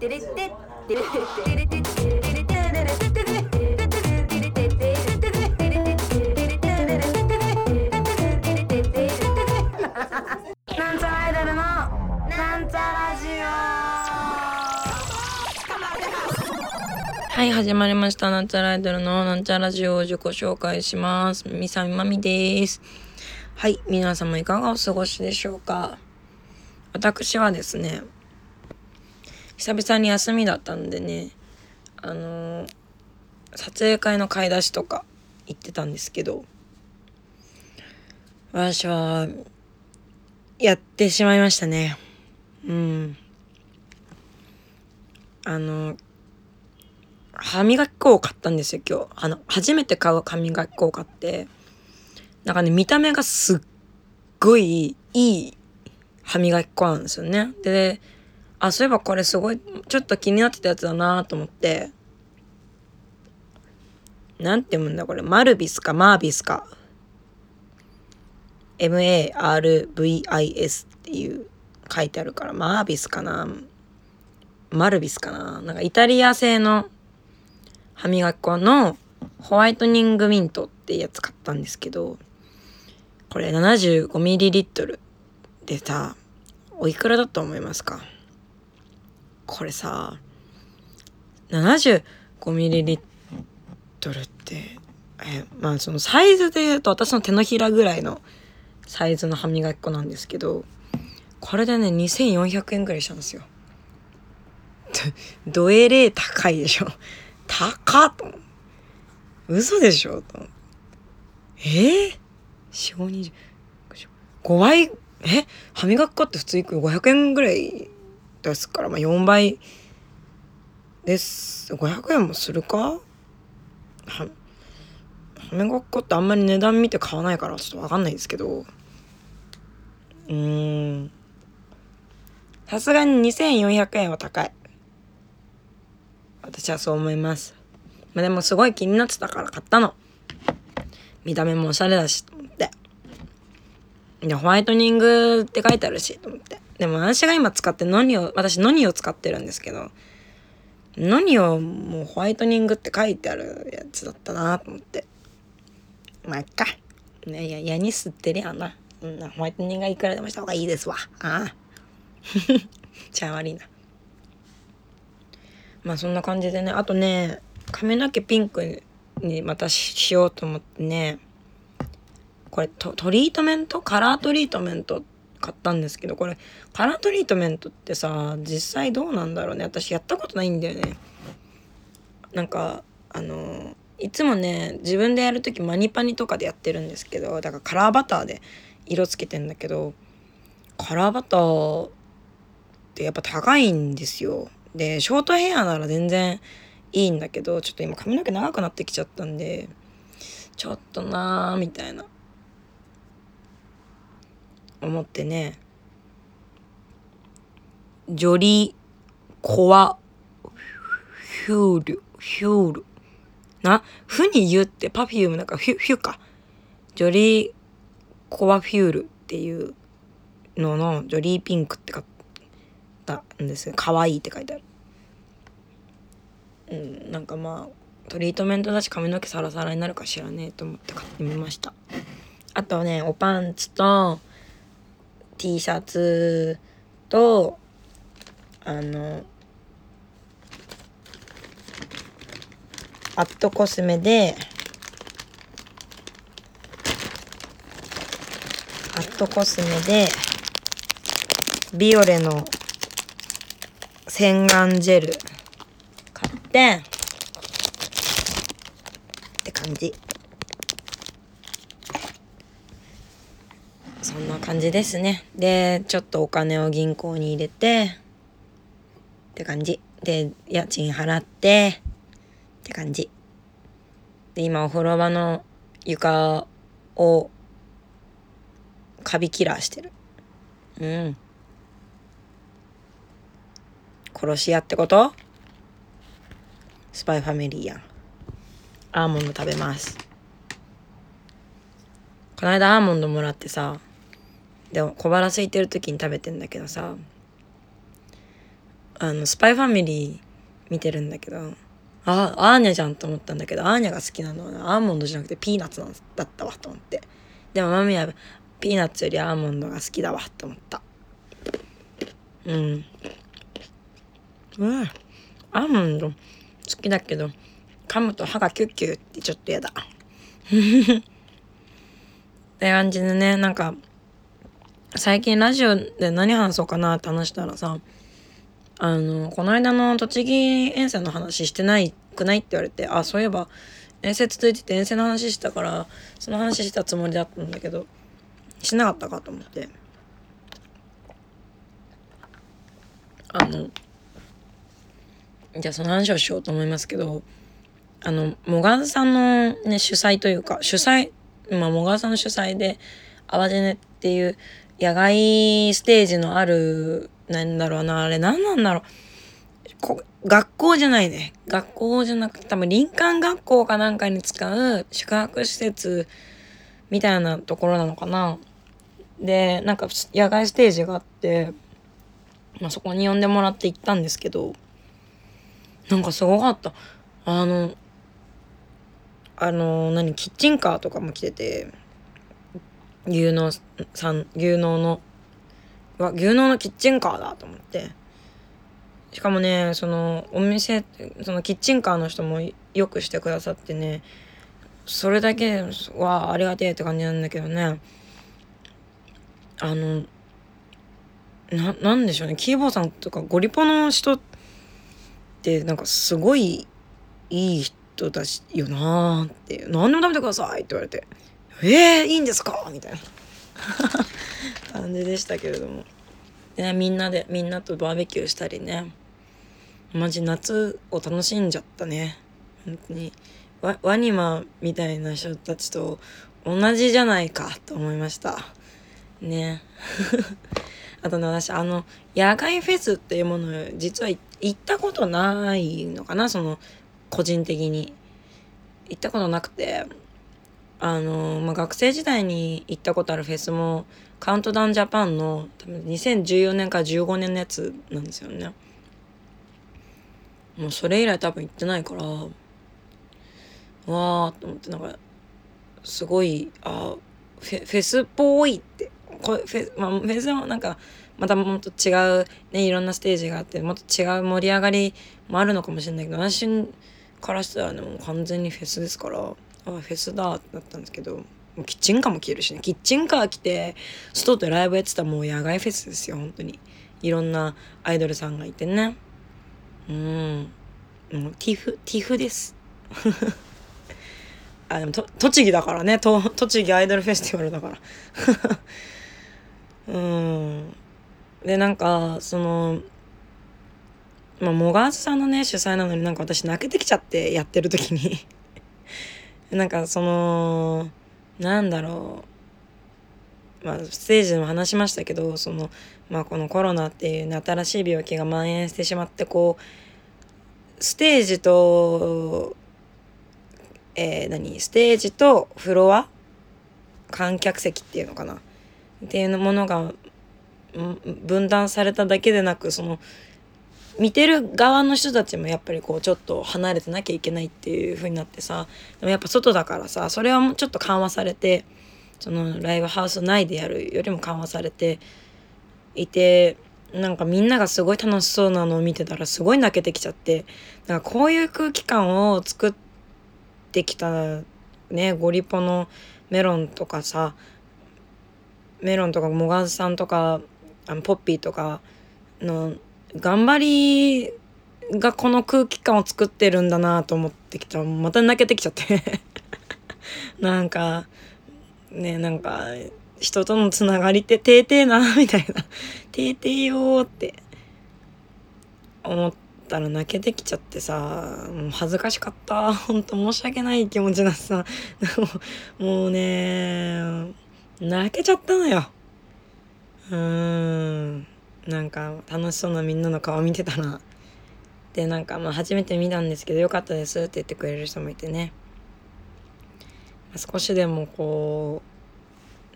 なんちゃらアイドルのなんちゃラジはい、始まりました。なんちゃらアイドルのなんちゃラジオを自己紹介します。みさみまみです。はい、皆様いかがお過ごしでしょうか私はですね、久々に休みだったんでね、あのー撮影会の買い出しとか行ってたんですけど、私は、やってしまいましたね。うん。あの、歯磨き粉を買ったんですよ、今日。あの、初めて買う歯磨き粉を買って、なんかね、見た目がすっごいいい歯磨き粉なんですよね。で、あ、そういえばこれすごい、ちょっと気になってたやつだなと思って、なんて読むんだこれ。マルビスかマービスか。M-A-R-V-I-S っていう書いてあるから、マービスかな。マルビスかな。なんかイタリア製の歯磨き粉のホワイトニングミントってやつ買ったんですけど、これ 75ml でさ、おいくらだと思いますか？これさ、75ml って、え、まあそのサイズで言うと私の手のひらぐらいのサイズの歯磨き粉なんですけど、これでね、2400円ぐらいしたんですよ。どえれー高いでしょ。高っと。嘘でしょと思う。えー、?4、5、20。5倍、え？歯磨き粉って普通いくら500円ぐらいですから、まあ4倍です。500円もするか？は歯磨き粉ってあんまり値段見て買わないからちょっとわかんないですけど、うーん。さすがに2400円は高い。私はそう思います。まあでもすごい気になってたから買ったの。見た目もおしゃれだし、と思って。で、ホワイトニングって書いてあるし、と思って。でも私が今使って何を、私何を使ってるんですけど、何をもうホワイトニングって書いてあるやつだったなと思って。まあ、いっか。ね、いや、矢に吸ってるやんな。うん、ホワイトニングがいくらでもした方がいいですわ。ああ。ちゃ悪いな。まあそんな感じでね。あとね、髪の毛ピンクにまたししようと思ってね。これトトリートメント？カラートリートメント？買ったんですけど、これカラートリートメントってさ、実際どうなんだろうね。私やったことないんだよね。なんか、あの、いつもね、自分でやるときマニパニとかでやってるんですけど、だからカラーバターで色つけてんだけど、カラーバターってやっぱ高いんですよ。で、ショートヘアなら全然いいんだけど、ちょっと今髪の毛長くなってきちゃったんで、ちょっとなーみたいな。思ってね。ジョリーコアヒュール、ヒュール。な、フに言ってパフュームなんかフュ、フュか。ジョリーコアフュールっていうののジョリーピンクって書いたんですが可愛いいって書いてあるうんなんかまあトリートメントだし髪の毛サラサラになるかしらねえと思って買ってみましたあとねおパンツと T シャツとあのアットコスメでアットコスメでビオレの洗顔ジェル買ってって感じそんな感じですね。でちょっとお金を銀行に入れてって感じ。で家賃払ってって感じ。で今お風呂場の床をカビキラーしてる。うん。殺し屋ってこと？スパイファミリーやん。アーモンド食べます。この間アーモンドもらってさでも小腹空いてる時に食べてんだけどさあのスパイファミリー見てるんだけどあアーニャじゃんと思ったんだけどアーニャが好きなのはアーモンドじゃなくてピーナッツだったわと思って。でもマミはピーナッツよりアーモンドが好きだわと思った。うん。うん。アーモンド好きだけど噛むと歯がキュッキュってちょっと嫌だ。って感じでねなんか最近ラジオで何話そうかなって話したらさあのこの間の栃木遠征の話してないくないって言われてあそういえば遠征続いてて遠征の話したからその話したつもりだったんだけどしなかったかと思って。あのじゃあその話をしようと思いますけどあのもがさんのね主催というか主催まあもがさんの主催で淡路ねっていう野外ステージのあるなんだろうな、あれ何なんだろう。こ学校じゃないね。学校じゃなくて多分林間学校かなんかに使う宿泊施設みたいなところなのかな。で、なんか野外ステージがあって、まあ、そこに呼んでもらって行ったんですけど、なんかすごかった。あの、あの、何、キッチンカーとかも来てて、牛農さん、牛農のわ牛農のキッチンカーだと思って。しかもねそのお店そのキッチンカーの人もよくしてくださってね。それだけはありがてえって感じなんだけどね。あのななんでしょうね。キーボーさんとかゴリポの人ってなんかすごいいい人だしよなーって「何でも食べてください」って言われて「えー、いいんですか?」みたいな。感じでしたけれども、ね、みんなでみんなとバーベキューしたりね。マジ夏を楽しんじゃったね。本当に。ワワニマみたいな人たちと同じじゃないかと思いました。ね。あとね私あの野外フェスっていうもの実は行ったことないのかな？その個人的に。行ったことなくて。あの、まあ、学生時代に行ったことあるフェスもカウントダウンジャパンの多分2014年から15年のやつなんですよね。もうそれ以来多分行ってないからわーと思ってなんかすごいあフェフェスっぽいってこフェ,、まあ、フェスもなんかまたもっと違うねいろんなステージがあってもっと違う盛り上がりもあるのかもしれないけど私からしたらねもう完全にフェスですから。あフェスだってなったんですけどもうキッチンカーも消えるしね。キッチンカー来て外でライブやってたらもう野外フェスですよ本当に。いろんなアイドルさんがいてね。うん。もうティフティフです。あでもと栃木だからね。と栃木アイドルフェスティバルだから。うん。でなんかそのまあモガーズさんのね主催なのになんか私泣けてきちゃってやってる時に。なんかそのなんだろう。まあステージでも話しましたけどそのまあこのコロナっていうね新しい病気が蔓延してしまってこうステージとえー、何？ステージとフロア？観客席っていうのかな？っていうものが分断されただけでなくその見てる側の人たちもやっぱりこうちょっと離れてなきゃいけないっていう風になってさでもやっぱ外だからさそれはもうちょっと緩和されてそのライブハウス内でやるよりも緩和されていてなんかみんながすごい楽しそうなのを見てたらすごい泣けてきちゃってなんかこういう空気感を作ってきたねゴリポのメロンとかさメロンとかモガズさんとかあのポッピーとかの頑張りがこの空気感を作ってるんだなと思ってきた。らまた泣けてきちゃって。なんかねなんか人とのつながりっててーてーなみたいな。てーてーよーって。思ったら泣けてきちゃってさ恥ずかしかった。ほんと申し訳ない気持ちだしさ。もうね泣けちゃったのよ。うん。なんか楽しそうなみんなの顔見てたら でなんかまあ初めて見たんですけどよかったですって言ってくれる人もいてね、少しでもこ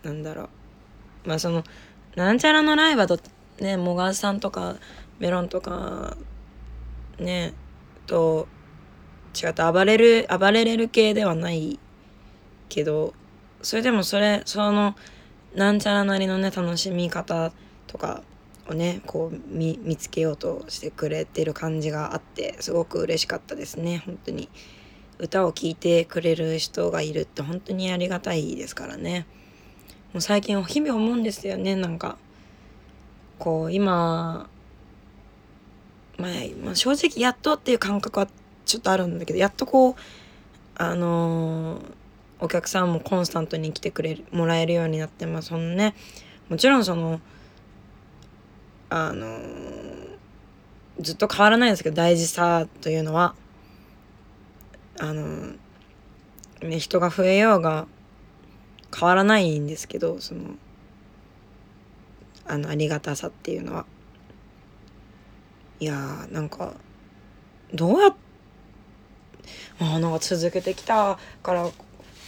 うなんだろう。まあそのなんちゃらのライブはどねもがさんとかメロンとかねと違って暴れる暴れれる系ではないけどそれでもそれそのなんちゃらなりのね楽しみ方とかをねこう見つけようとしてくれてる感じがあってすごく嬉しかったですね。本当に。歌を聴いてくれる人がいるって本当にありがたいですからね。もう最近日々思うんですよね。なんかこう今まあ、まあ、正直やっとっていう感覚はちょっとあるんだけどやっとこうあのー、お客さんもコンスタントに来てくれるもらえるようになってまあそのねもちろんそのあのー、ずっと変わらないんですけど大事さというのは。あのー、ね人が増えようが変わらないんですけどそのあのありがたさっていうのは。いやーなんかどうやっあなんか続けてきたから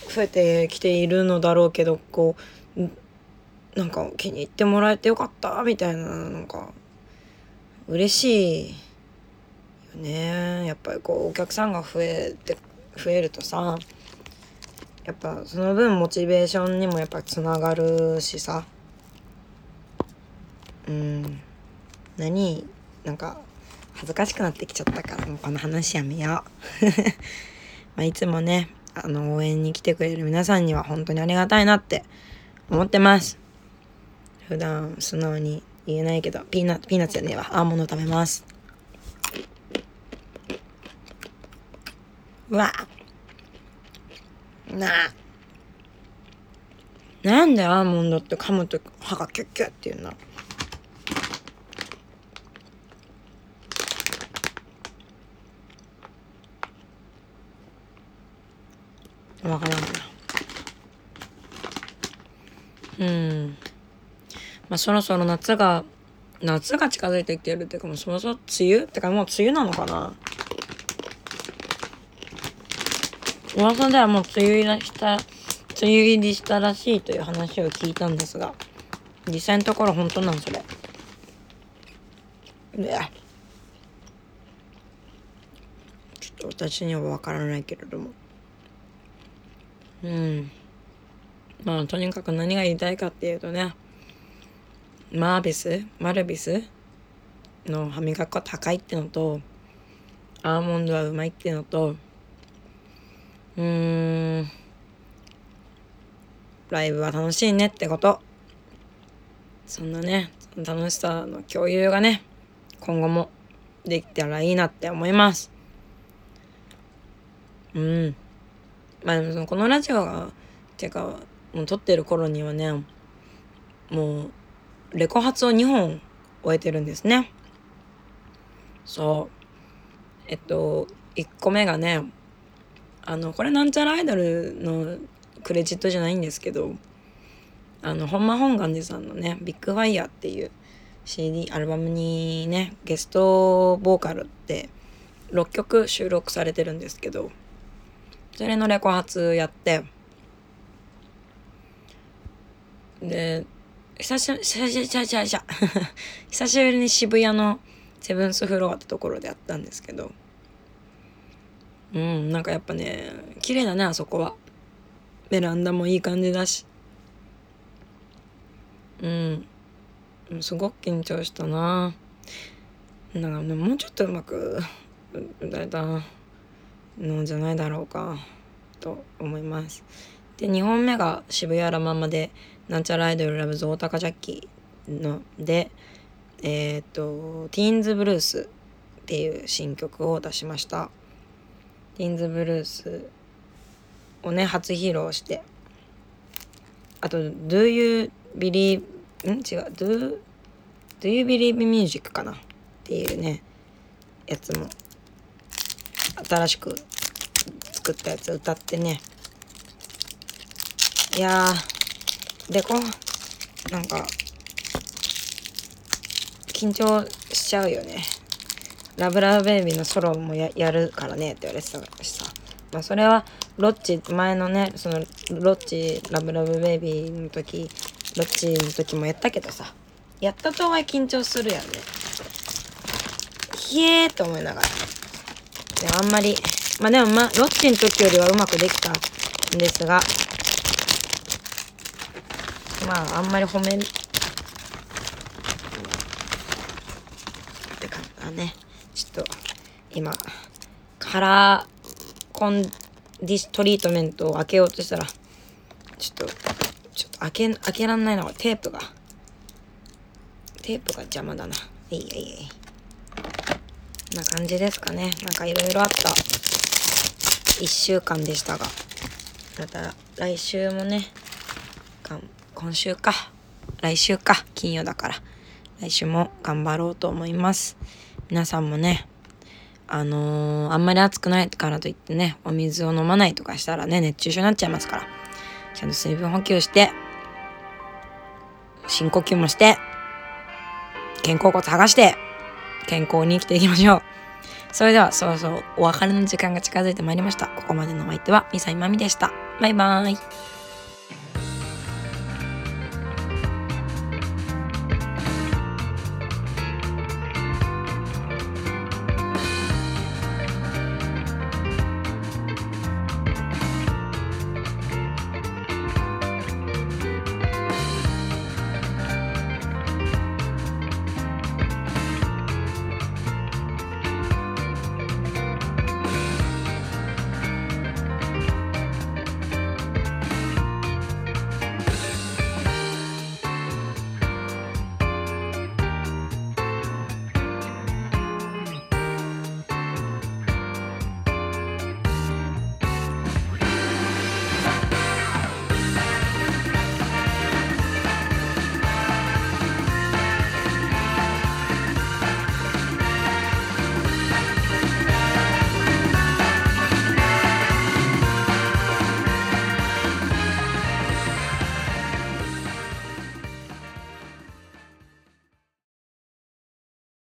増えてきているのだろうけどこうなんか気に入ってもらえてよかったみたいななんか嬉しいよね。やっぱりこうお客さんが増えて増えるとさやっぱその分モチベーションにもやっぱつながるしさ。うん。何？なんか恥ずかしくなってきちゃったからもうこの話やめよう。まあいつもねあの応援に来てくれる皆さんには本当にありがたいなって思ってます。普段素直に言えないけどピーナッツピーナッツじゃねえわ。アーモンド食べます。うわ。な。あなんでアーモンドって噛むと歯がキュッキュッっていうの？わからんな。うん。まあそろそろ夏が夏が近づいてきてるっていうかもうそろそろ梅雨ってかもう梅雨なのかな？噂ではもう梅雨入りした梅雨入りしたらしいという話を聞いたんですが実際のところ本当なんそれ。でちょっと私には分からないけれども。うん。まあとにかく何が言いたいかっていうとね。マービス？マルビス？の歯磨き粉高いってのとアーモンドはうまいってのとうーんライブは楽しいねってこと。そんなね楽しさの共有がね今後もできたらいいなって思います。うん。まあでもそのこのラジオがていうかもう撮ってる頃にはねもうレコ発を2本終えてるんですね。そう。えっと1個目がねあのこれなんちゃらアイドルのクレジットじゃないんですけどあの本間本願寺さんのね「ビッグファイヤーっていう CD アルバムにねゲストボーカルって6曲収録されてるんですけどそれのレコ発やってで久し久し久し久しぶりに渋谷のセブンスフロアってところでやったんですけどうんなんかやっぱね綺麗だねあそこはベランダもいい感じだしうんすごく緊張したななんかねもうちょっとうまく歌えたのじゃないだろうかと思います。で2本目が渋谷ラママで「なんちゃらアイドルラブズ大高ジャッキーの」でえっ、と「ティーンズブルース」っていう新曲を出しました。ティーンズブルースをね初披露して。あと「Do You Believe」ん？違う「Do, Do You Believe Music」かな？っていうねやつも新しく作ったやつ歌ってね。いやー。でこうなんか緊張しちゃうよね。ラブラブベイビーのソロもややるからねって言われてたしさ。まあそれはロッチ前のねそのロッチラブラブベイビーの時ロッチの時もやったけどさ。やったとはいえ緊張するよね。ひえーと思いながら。であんまりまあでもまあロッチの時よりはうまくできたんですがまああんまり褒めって感じだね。ちょっと今カラーコンディストリートメントを開けようとしたらちょっとちょっと開け開けらんないなテープが。テープが邪魔だな。いいいいいな感じですかね。なんかいろいろあった。1週間でしたが。また来週もねがん今週か来週か金曜だから来週も頑張ろうと思います。皆さんもねあのー、あんまり暑くないからといってねお水を飲まないとかしたらね熱中症になっちゃいますからちゃんと水分補給して深呼吸もして肩甲骨剥がして健康に生きていきましょう。それではそろそろお別れの時間が近づいてまいりました。ここまでのお相手はミサイマミでした。バイバーイ。